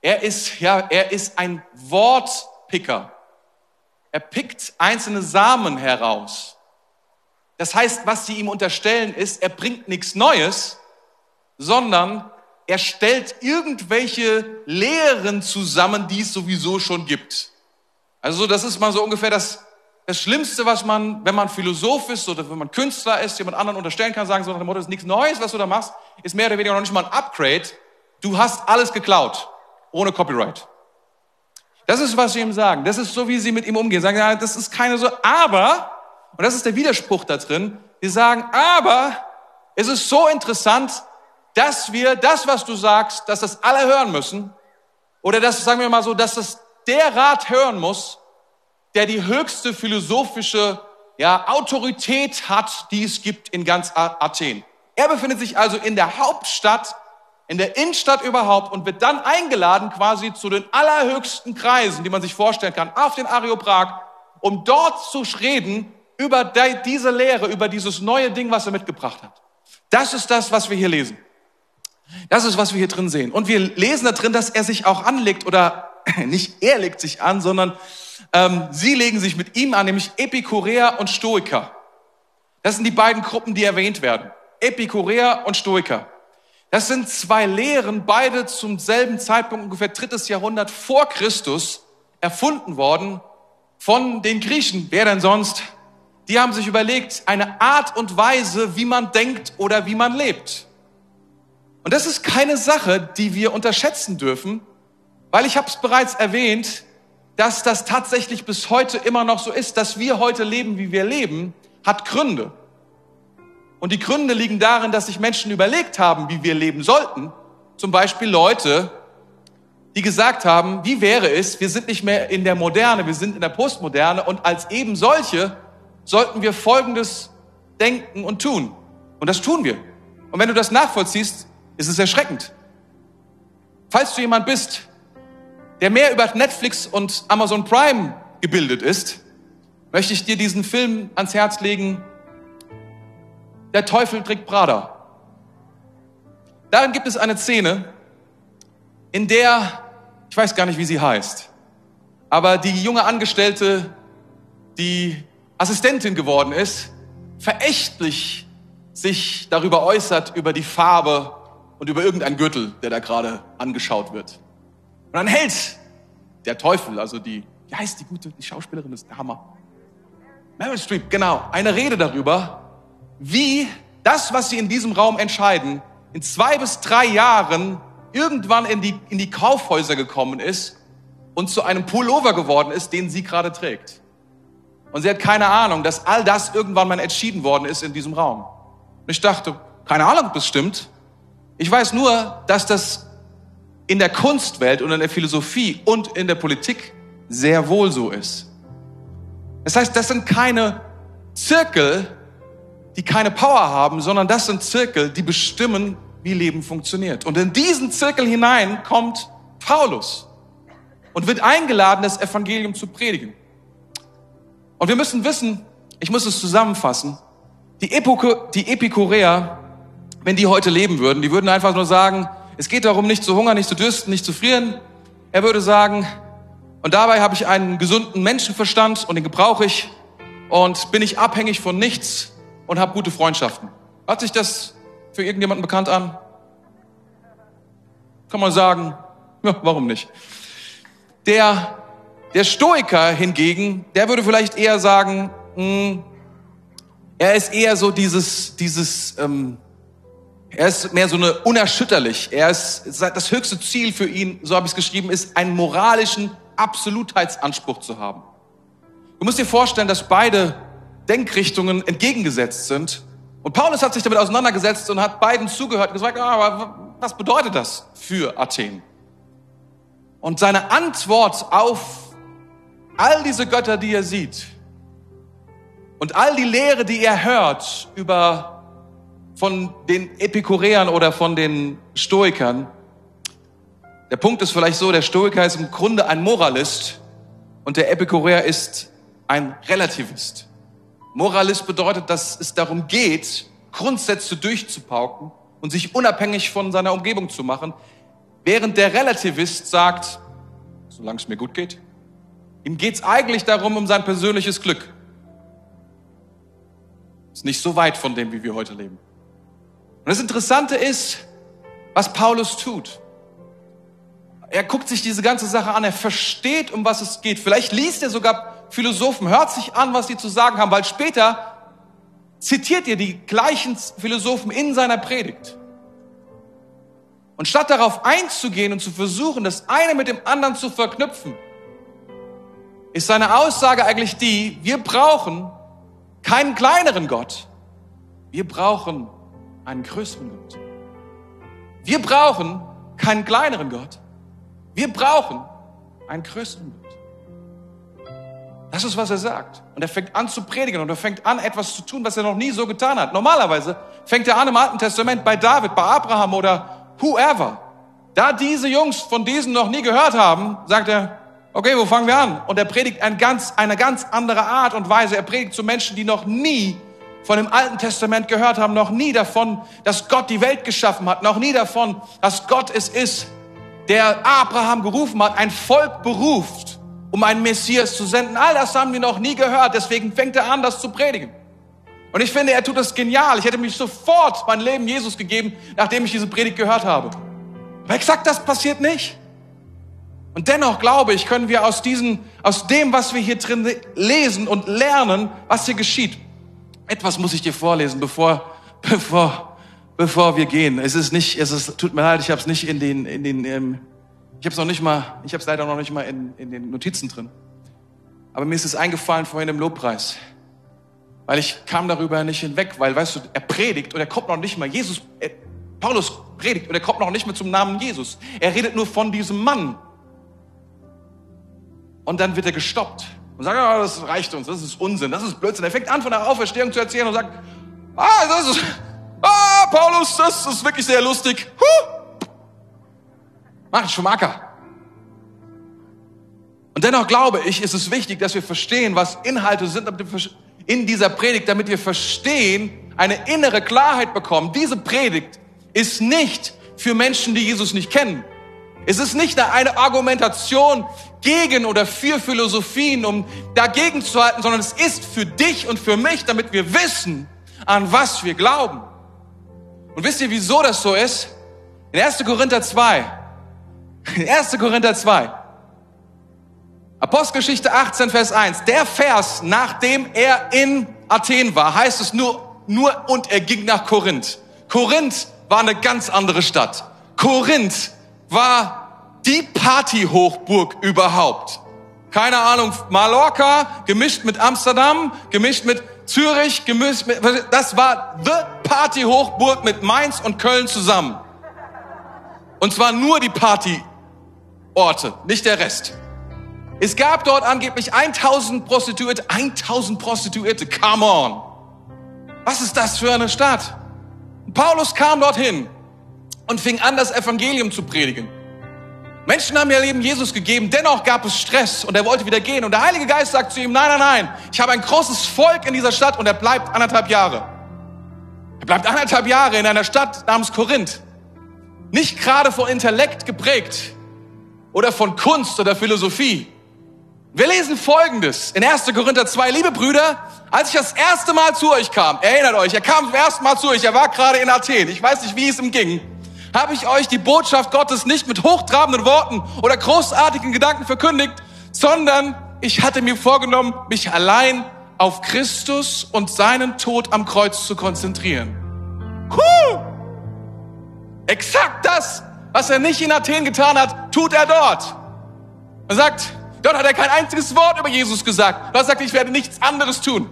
er ist, ja, er ist ein Wortpicker. Er pickt einzelne Samen heraus. Das heißt, was sie ihm unterstellen ist, er bringt nichts Neues, sondern er stellt irgendwelche Lehren zusammen, die es sowieso schon gibt. Also das ist mal so ungefähr das, das Schlimmste, was man, wenn man Philosoph ist oder wenn man Künstler ist, jemand anderen unterstellen kann, sagen so nach dem Motto, ist nichts Neues, was du da machst, ist mehr oder weniger noch nicht mal ein Upgrade. Du hast alles geklaut, ohne Copyright. Das ist, was sie ihm sagen. Das ist so, wie sie mit ihm umgehen. Sagen, ja, das ist keine so, aber, und das ist der Widerspruch da drin, die sagen, aber es ist so interessant, dass wir das, was du sagst, dass das alle hören müssen, oder dass, sagen wir mal so, dass das der Rat hören muss, der die höchste philosophische ja, Autorität hat, die es gibt in ganz Athen. Er befindet sich also in der Hauptstadt, in der Innenstadt überhaupt und wird dann eingeladen quasi zu den allerhöchsten Kreisen, die man sich vorstellen kann, auf den Areoprag, um dort zu reden über diese Lehre, über dieses neue Ding, was er mitgebracht hat. Das ist das, was wir hier lesen. Das ist, was wir hier drin sehen. Und wir lesen da drin, dass er sich auch anlegt oder <laughs> nicht er legt sich an, sondern ähm, sie legen sich mit ihm an, nämlich Epikureer und Stoiker. Das sind die beiden Gruppen, die erwähnt werden. Epikureer und Stoiker. Das sind zwei Lehren, beide zum selben Zeitpunkt, ungefähr drittes Jahrhundert vor Christus, erfunden worden von den Griechen. Wer denn sonst? Die haben sich überlegt, eine Art und Weise, wie man denkt oder wie man lebt. Und das ist keine Sache, die wir unterschätzen dürfen, weil ich habe es bereits erwähnt, dass das tatsächlich bis heute immer noch so ist, dass wir heute leben, wie wir leben, hat Gründe. Und die Gründe liegen darin, dass sich Menschen überlegt haben, wie wir leben sollten. Zum Beispiel Leute, die gesagt haben, wie wäre es, wir sind nicht mehr in der Moderne, wir sind in der Postmoderne und als eben solche sollten wir Folgendes denken und tun. Und das tun wir. Und wenn du das nachvollziehst, ist es erschreckend. Falls du jemand bist, der mehr über Netflix und Amazon Prime gebildet ist, möchte ich dir diesen Film ans Herz legen. Der Teufel trägt Prada. Darin gibt es eine Szene, in der, ich weiß gar nicht, wie sie heißt, aber die junge Angestellte, die Assistentin geworden ist, verächtlich sich darüber äußert, über die Farbe und über irgendeinen Gürtel, der da gerade angeschaut wird. Und dann hält der Teufel, also die, wie heißt die gute, die Schauspielerin ist der Hammer. Meryl Streep, genau, eine Rede darüber, wie das, was sie in diesem Raum entscheiden, in zwei bis drei Jahren irgendwann in die, in die Kaufhäuser gekommen ist und zu einem Pullover geworden ist, den sie gerade trägt. Und sie hat keine Ahnung, dass all das irgendwann mal entschieden worden ist in diesem Raum. Und ich dachte, keine Ahnung, ob das stimmt. Ich weiß nur, dass das in der Kunstwelt und in der Philosophie und in der Politik sehr wohl so ist. Das heißt, das sind keine Zirkel, die keine Power haben, sondern das sind Zirkel, die bestimmen, wie Leben funktioniert. Und in diesen Zirkel hinein kommt Paulus und wird eingeladen, das Evangelium zu predigen. Und wir müssen wissen, ich muss es zusammenfassen, die, Epoke, die Epikureer, wenn die heute leben würden, die würden einfach nur sagen, es geht darum, nicht zu hungern, nicht zu dürsten, nicht zu frieren. Er würde sagen, und dabei habe ich einen gesunden Menschenverstand und den gebrauche ich und bin ich abhängig von nichts und habe gute Freundschaften. Hat sich das für irgendjemanden bekannt an? Kann man sagen, ja, warum nicht? Der, der Stoiker hingegen, der würde vielleicht eher sagen, mh, hm, er ist eher so dieses, dieses, ähm, er ist mehr so eine unerschütterlich. Er ist das höchste Ziel für ihn, so habe ich es geschrieben, ist einen moralischen Absolutheitsanspruch zu haben. Du musst dir vorstellen, dass beide Denkrichtungen entgegengesetzt sind. Und Paulus hat sich damit auseinandergesetzt und hat beiden zugehört und gesagt, ah, aber was bedeutet das für Athen? Und seine Antwort auf all diese Götter, die er sieht und all die Lehre, die er hört über von den Epikureern oder von den Stoikern. Der Punkt ist vielleicht so, der Stoiker ist im Grunde ein Moralist und der Epikureer ist ein Relativist. Moralist bedeutet, dass es darum geht, Grundsätze durchzupauken und sich unabhängig von seiner Umgebung zu machen, während der Relativist sagt, solange es mir gut geht, ihm geht es eigentlich darum, um sein persönliches Glück. Ist nicht so weit von dem, wie wir heute leben. Und das Interessante ist, was Paulus tut. Er guckt sich diese ganze Sache an, er versteht, um was es geht. Vielleicht liest er sogar Philosophen, hört sich an, was sie zu sagen haben, weil später zitiert ihr die gleichen Philosophen in seiner Predigt. Und statt darauf einzugehen und zu versuchen, das eine mit dem anderen zu verknüpfen, ist seine Aussage eigentlich die, wir brauchen keinen kleineren Gott, wir brauchen einen größeren Gott. Wir brauchen keinen kleineren Gott. Wir brauchen einen größeren Gott. Das ist, was er sagt. Und er fängt an zu predigen und er fängt an, etwas zu tun, was er noch nie so getan hat. Normalerweise fängt er an im Alten Testament bei David, bei Abraham oder whoever. Da diese Jungs von diesen noch nie gehört haben, sagt er, okay, wo fangen wir an? Und er predigt ein ganz, eine ganz andere Art und Weise. Er predigt zu Menschen, die noch nie von dem Alten Testament gehört haben, noch nie davon, dass Gott die Welt geschaffen hat, noch nie davon, dass Gott es ist, der Abraham gerufen hat, ein Volk beruft, um einen Messias zu senden. All das haben wir noch nie gehört, deswegen fängt er an, das zu predigen. Und ich finde, er tut das genial. Ich hätte mich sofort mein Leben Jesus gegeben, nachdem ich diese Predigt gehört habe. Aber exakt das passiert nicht. Und dennoch glaube ich, können wir aus diesem, aus dem, was wir hier drin lesen und lernen, was hier geschieht, etwas muss ich dir vorlesen, bevor, <laughs> bevor, bevor wir gehen. Es ist nicht, es ist, tut mir leid, ich habe es nicht in den, in den, ähm, ich habe es noch nicht mal, ich habe es leider noch nicht mal in, in den Notizen drin. Aber mir ist es eingefallen vorhin im Lobpreis, weil ich kam darüber nicht hinweg, weil, weißt du, er predigt und er kommt noch nicht mal, Jesus, er, Paulus predigt und er kommt noch nicht mal zum Namen Jesus. Er redet nur von diesem Mann. Und dann wird er gestoppt und sagt, oh, das reicht uns, das ist Unsinn, das ist Blödsinn. Er fängt an, von der Auferstehung zu erzählen und sagt, ah, das ist, ah, Paulus, das ist wirklich sehr lustig. Huh. Mach Schumacher. Und dennoch glaube ich, ist es wichtig, dass wir verstehen, was Inhalte sind in dieser Predigt, damit wir verstehen, eine innere Klarheit bekommen. Diese Predigt ist nicht für Menschen, die Jesus nicht kennen. Es ist nicht eine Argumentation gegen oder für Philosophien, um dagegen zu halten, sondern es ist für dich und für mich, damit wir wissen, an was wir glauben. Und wisst ihr, wieso das so ist? In 1. Korinther 2. In 1. Korinther 2. Apostelgeschichte 18, Vers 1. Der Vers, nachdem er in Athen war, heißt es nur, nur und er ging nach Korinth. Korinth war eine ganz andere Stadt. Korinth war die Partyhochburg überhaupt. Keine Ahnung, Mallorca gemischt mit Amsterdam, gemischt mit Zürich, gemischt mit, das war the Partyhochburg mit Mainz und Köln zusammen. Und zwar nur die Partyorte, nicht der Rest. Es gab dort angeblich 1000 Prostituierte, 1000 Prostituierte, come on. Was ist das für eine Stadt? Paulus kam dorthin und fing an, das Evangelium zu predigen. Menschen haben ihr Leben Jesus gegeben, dennoch gab es Stress und er wollte wieder gehen. Und der Heilige Geist sagt zu ihm, nein, nein, nein, ich habe ein großes Volk in dieser Stadt und er bleibt anderthalb Jahre. Er bleibt anderthalb Jahre in einer Stadt namens Korinth. Nicht gerade von Intellekt geprägt oder von Kunst oder Philosophie. Wir lesen Folgendes in 1. Korinther 2. Liebe Brüder, als ich das erste Mal zu euch kam, erinnert euch, er kam zum ersten Mal zu euch, er war gerade in Athen, ich weiß nicht, wie es ihm ging, habe ich euch die Botschaft Gottes nicht mit hochtrabenden Worten oder großartigen Gedanken verkündigt, sondern ich hatte mir vorgenommen, mich allein auf Christus und seinen Tod am Kreuz zu konzentrieren. Huh! Exakt das, was er nicht in Athen getan hat, tut er dort. Er sagt, dort hat er kein einziges Wort über Jesus gesagt. Er sagt, ich werde nichts anderes tun.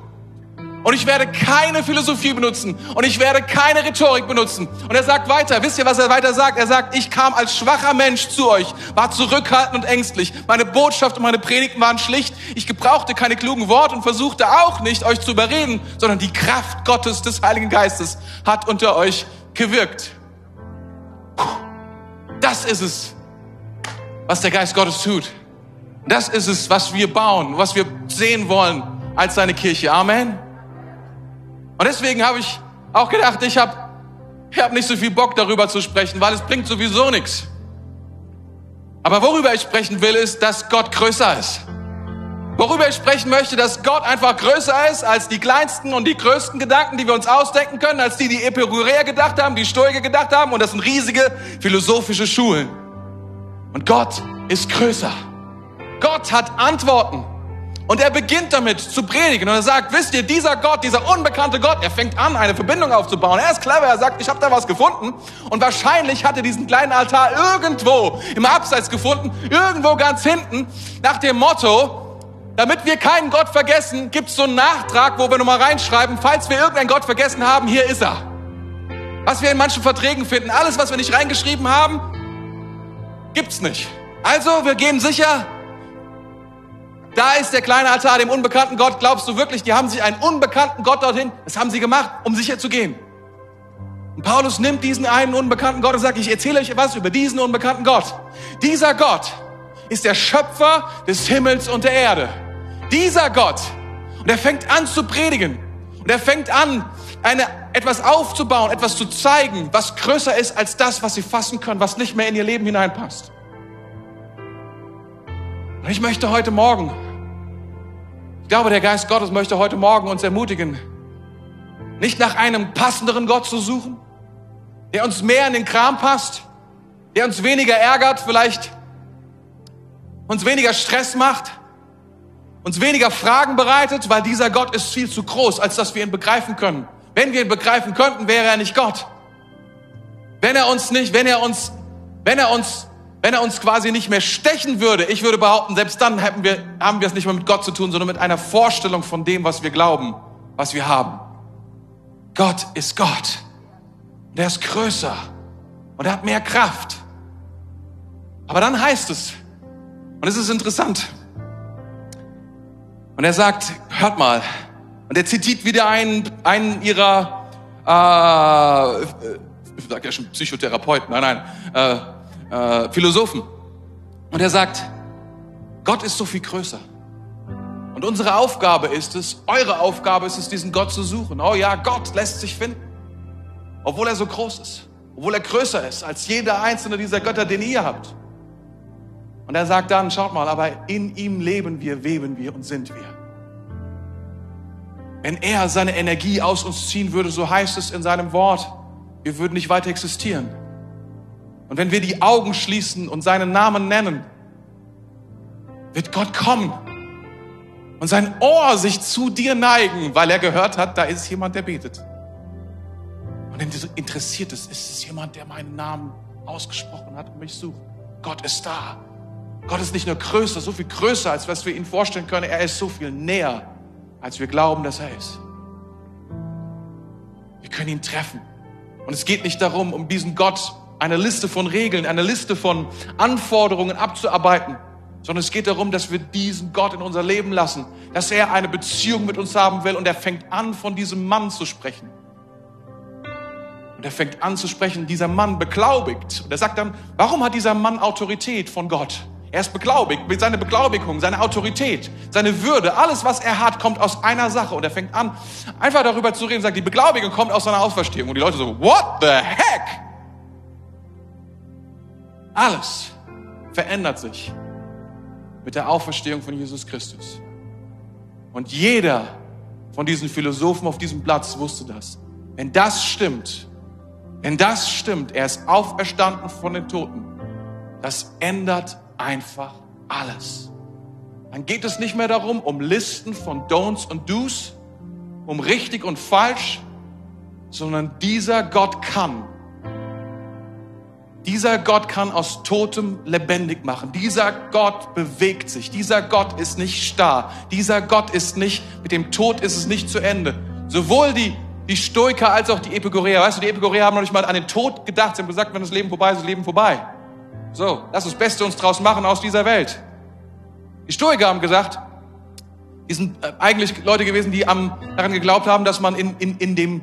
Und ich werde keine Philosophie benutzen. Und ich werde keine Rhetorik benutzen. Und er sagt weiter, wisst ihr, was er weiter sagt? Er sagt, ich kam als schwacher Mensch zu euch, war zurückhaltend und ängstlich. Meine Botschaft und meine Predigten waren schlicht. Ich gebrauchte keine klugen Worte und versuchte auch nicht, euch zu überreden, sondern die Kraft Gottes des Heiligen Geistes hat unter euch gewirkt. Das ist es, was der Geist Gottes tut. Das ist es, was wir bauen, was wir sehen wollen als seine Kirche. Amen. Und deswegen habe ich auch gedacht, ich habe ich hab nicht so viel Bock darüber zu sprechen, weil es bringt sowieso nichts. Aber worüber ich sprechen will, ist, dass Gott größer ist. Worüber ich sprechen möchte, dass Gott einfach größer ist als die kleinsten und die größten Gedanken, die wir uns ausdenken können, als die, die Epicureer gedacht haben, die Stoiker gedacht haben. Und das sind riesige philosophische Schulen. Und Gott ist größer. Gott hat Antworten. Und er beginnt damit zu predigen und er sagt, wisst ihr, dieser Gott, dieser unbekannte Gott, er fängt an, eine Verbindung aufzubauen. Er ist clever, er sagt, ich habe da was gefunden und wahrscheinlich hat er diesen kleinen Altar irgendwo im Abseits gefunden, irgendwo ganz hinten, nach dem Motto, damit wir keinen Gott vergessen, gibt es so einen Nachtrag, wo wir nochmal reinschreiben, falls wir irgendeinen Gott vergessen haben, hier ist er. Was wir in manchen Verträgen finden, alles, was wir nicht reingeschrieben haben, gibt's nicht. Also, wir gehen sicher, da ist der kleine Altar dem unbekannten Gott. Glaubst du wirklich, die haben sich einen unbekannten Gott dorthin? Das haben sie gemacht, um sicher zu gehen. Und Paulus nimmt diesen einen unbekannten Gott und sagt, ich erzähle euch was über diesen unbekannten Gott. Dieser Gott ist der Schöpfer des Himmels und der Erde. Dieser Gott. Und er fängt an zu predigen. Und er fängt an, eine, etwas aufzubauen, etwas zu zeigen, was größer ist als das, was sie fassen können, was nicht mehr in ihr Leben hineinpasst. Und ich möchte heute Morgen, ich glaube, der Geist Gottes möchte heute Morgen uns ermutigen, nicht nach einem passenderen Gott zu suchen, der uns mehr in den Kram passt, der uns weniger ärgert, vielleicht uns weniger Stress macht, uns weniger Fragen bereitet, weil dieser Gott ist viel zu groß, als dass wir ihn begreifen können. Wenn wir ihn begreifen könnten, wäre er nicht Gott. Wenn er uns nicht, wenn er uns, wenn er uns wenn er uns quasi nicht mehr stechen würde, ich würde behaupten, selbst dann hätten wir, haben wir es nicht mehr mit Gott zu tun, sondern mit einer Vorstellung von dem, was wir glauben, was wir haben. Gott ist Gott. Und er ist größer. Und er hat mehr Kraft. Aber dann heißt es, und es ist interessant, und er sagt, hört mal, und er zitiert wieder einen, einen ihrer, äh, ich sag ja schon Psychotherapeuten, nein, nein, äh, äh, Philosophen. Und er sagt, Gott ist so viel größer. Und unsere Aufgabe ist es, eure Aufgabe ist es, diesen Gott zu suchen. Oh ja, Gott lässt sich finden. Obwohl er so groß ist. Obwohl er größer ist als jeder einzelne dieser Götter, den ihr habt. Und er sagt dann, schaut mal, aber in ihm leben wir, weben wir und sind wir. Wenn er seine Energie aus uns ziehen würde, so heißt es in seinem Wort, wir würden nicht weiter existieren. Und wenn wir die Augen schließen und seinen Namen nennen, wird Gott kommen und sein Ohr sich zu dir neigen, weil er gehört hat, da ist jemand, der betet. Und interessiert es, ist es jemand, der meinen Namen ausgesprochen hat und mich sucht. Gott ist da. Gott ist nicht nur größer, so viel größer, als was wir ihn vorstellen können. Er ist so viel näher, als wir glauben, dass er ist. Wir können ihn treffen. Und es geht nicht darum, um diesen Gott eine Liste von Regeln, eine Liste von Anforderungen abzuarbeiten, sondern es geht darum, dass wir diesen Gott in unser Leben lassen, dass er eine Beziehung mit uns haben will und er fängt an, von diesem Mann zu sprechen. Und er fängt an zu sprechen, dieser Mann beglaubigt. Und er sagt dann, warum hat dieser Mann Autorität von Gott? Er ist beglaubigt, mit seiner Beglaubigung, seine Autorität, seine Würde, alles, was er hat, kommt aus einer Sache. Und er fängt an, einfach darüber zu reden, sagt, die Beglaubigung kommt aus seiner Auferstehung. Und die Leute so, what the heck? Alles verändert sich mit der Auferstehung von Jesus Christus. Und jeder von diesen Philosophen auf diesem Platz wusste das. Wenn das stimmt, wenn das stimmt, er ist auferstanden von den Toten, das ändert einfach alles. Dann geht es nicht mehr darum, um Listen von Don'ts und Do's, um richtig und falsch, sondern dieser Gott kann. Dieser Gott kann aus Totem lebendig machen. Dieser Gott bewegt sich. Dieser Gott ist nicht starr. Dieser Gott ist nicht, mit dem Tod ist es nicht zu Ende. Sowohl die, die Stoiker als auch die Epikureer. Weißt du, die Epikureer haben noch nicht mal an den Tod gedacht. Sie haben gesagt, wenn das Leben vorbei ist, ist das Leben vorbei. So, lass uns das Beste uns draus machen aus dieser Welt. Die Stoiker haben gesagt, die sind äh, eigentlich Leute gewesen, die am, daran geglaubt haben, dass man in, in, in dem,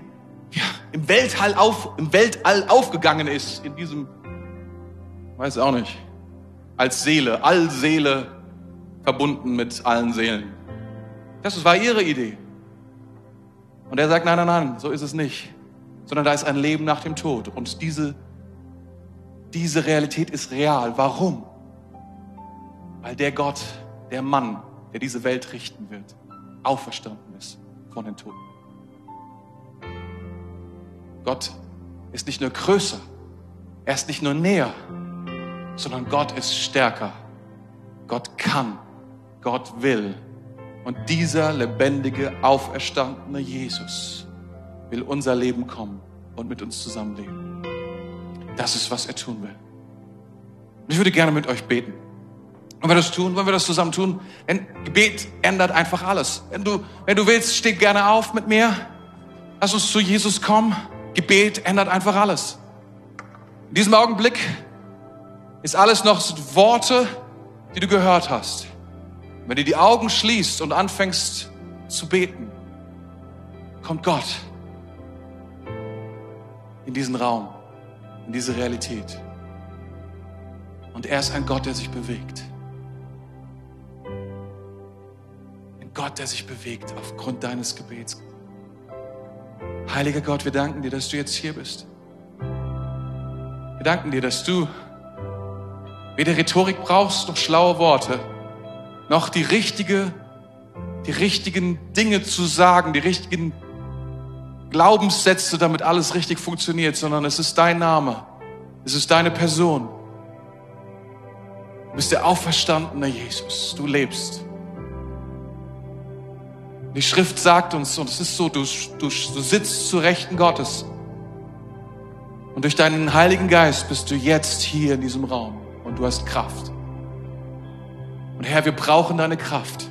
ja, im Weltall, auf, im Weltall aufgegangen ist, in diesem, weiß auch nicht, als Seele, Allseele verbunden mit allen Seelen. Das war ihre Idee. Und er sagt, nein, nein, nein, so ist es nicht. Sondern da ist ein Leben nach dem Tod. Und diese diese Realität ist real. Warum? Weil der Gott, der Mann, der diese Welt richten wird, auferstanden ist von den Toten. Gott ist nicht nur größer, er ist nicht nur näher, sondern Gott ist stärker. Gott kann, Gott will. Und dieser lebendige, auferstandene Jesus will unser Leben kommen und mit uns zusammenleben. Das ist, was er tun will. Und ich würde gerne mit euch beten. Wollen wir das tun? Wollen wir das zusammen tun? Denn Gebet ändert einfach alles. Wenn du, wenn du willst, steh gerne auf mit mir. Lass uns zu Jesus kommen. Gebet ändert einfach alles. In diesem Augenblick ist alles noch Worte, die du gehört hast. Wenn du die Augen schließt und anfängst zu beten, kommt Gott in diesen Raum in diese Realität. Und er ist ein Gott, der sich bewegt. Ein Gott, der sich bewegt aufgrund deines Gebets. Heiliger Gott, wir danken dir, dass du jetzt hier bist. Wir danken dir, dass du weder Rhetorik brauchst noch schlaue Worte, noch die richtige, die richtigen Dinge zu sagen, die richtigen Glaubenssätze, damit alles richtig funktioniert, sondern es ist dein Name. Es ist deine Person. Du bist der auferstandene Jesus. Du lebst. Die Schrift sagt uns, und es ist so, du, du, du sitzt zu Rechten Gottes. Und durch deinen Heiligen Geist bist du jetzt hier in diesem Raum und du hast Kraft. Und Herr, wir brauchen deine Kraft.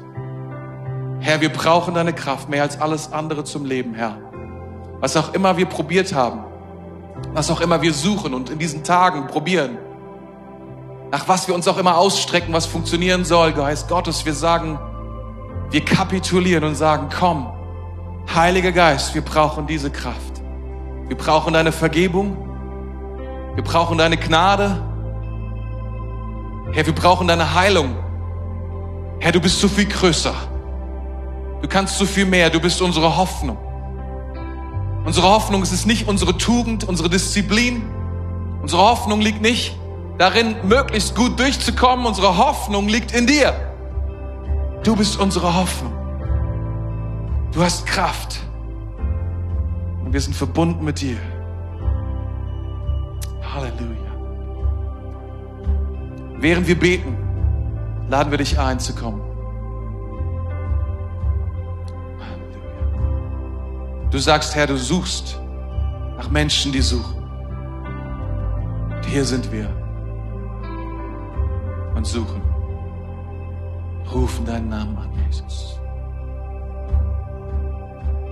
Herr, wir brauchen deine Kraft mehr als alles andere zum Leben, Herr was auch immer wir probiert haben, was auch immer wir suchen und in diesen Tagen probieren, nach was wir uns auch immer ausstrecken, was funktionieren soll, Geist Gottes, wir sagen, wir kapitulieren und sagen, komm, Heiliger Geist, wir brauchen diese Kraft. Wir brauchen deine Vergebung. Wir brauchen deine Gnade. Herr, wir brauchen deine Heilung. Herr, du bist so viel größer. Du kannst so viel mehr. Du bist unsere Hoffnung. Unsere Hoffnung ist nicht unsere Tugend, unsere Disziplin. Unsere Hoffnung liegt nicht darin möglichst gut durchzukommen. Unsere Hoffnung liegt in dir. Du bist unsere Hoffnung. Du hast Kraft. Und wir sind verbunden mit dir. Halleluja. Während wir beten, laden wir dich ein zu kommen. Du sagst, Herr, du suchst nach Menschen, die suchen. Und hier sind wir und suchen. Rufen deinen Namen an, Jesus.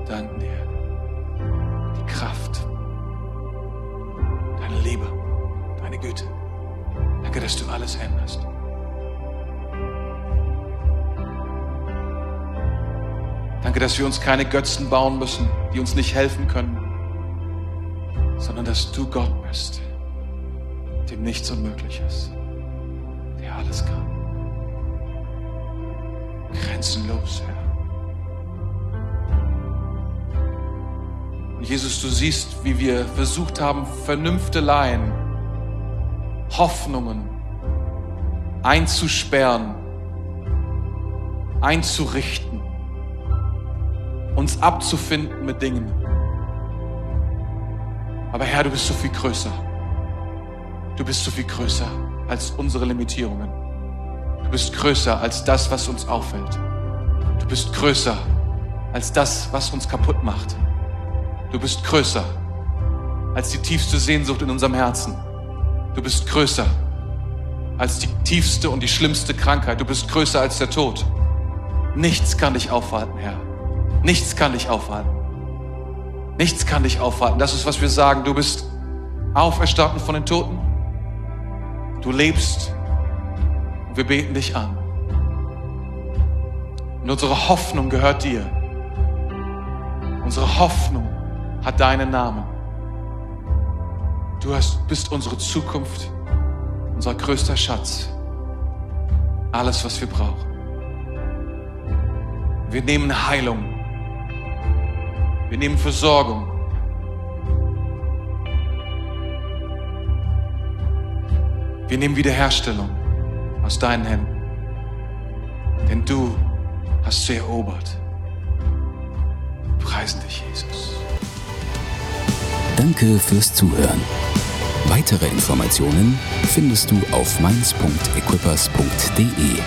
Danken dir. Die Kraft, deine Liebe, deine Güte. Danke, dass du alles änderst. Danke, dass wir uns keine Götzen bauen müssen, die uns nicht helfen können, sondern dass du Gott bist, dem nichts unmöglich ist, der alles kann. Grenzenlos, Herr. Jesus, du siehst, wie wir versucht haben, Vernünfteleien, Hoffnungen einzusperren, einzurichten uns abzufinden mit Dingen. Aber Herr, du bist so viel größer. Du bist so viel größer als unsere Limitierungen. Du bist größer als das, was uns auffällt. Du bist größer als das, was uns kaputt macht. Du bist größer als die tiefste Sehnsucht in unserem Herzen. Du bist größer als die tiefste und die schlimmste Krankheit. Du bist größer als der Tod. Nichts kann dich aufhalten, Herr. Nichts kann dich aufhalten. Nichts kann dich aufhalten. Das ist, was wir sagen. Du bist auferstanden von den Toten. Du lebst. Wir beten dich an. Und unsere Hoffnung gehört dir. Unsere Hoffnung hat deinen Namen. Du hast, bist unsere Zukunft, unser größter Schatz. Alles, was wir brauchen. Wir nehmen Heilung wir nehmen Versorgung. Wir nehmen Wiederherstellung aus deinen Händen. Denn du hast sie erobert. Preisen dich, Jesus. Danke fürs Zuhören. Weitere Informationen findest du auf mainz.equippers.de.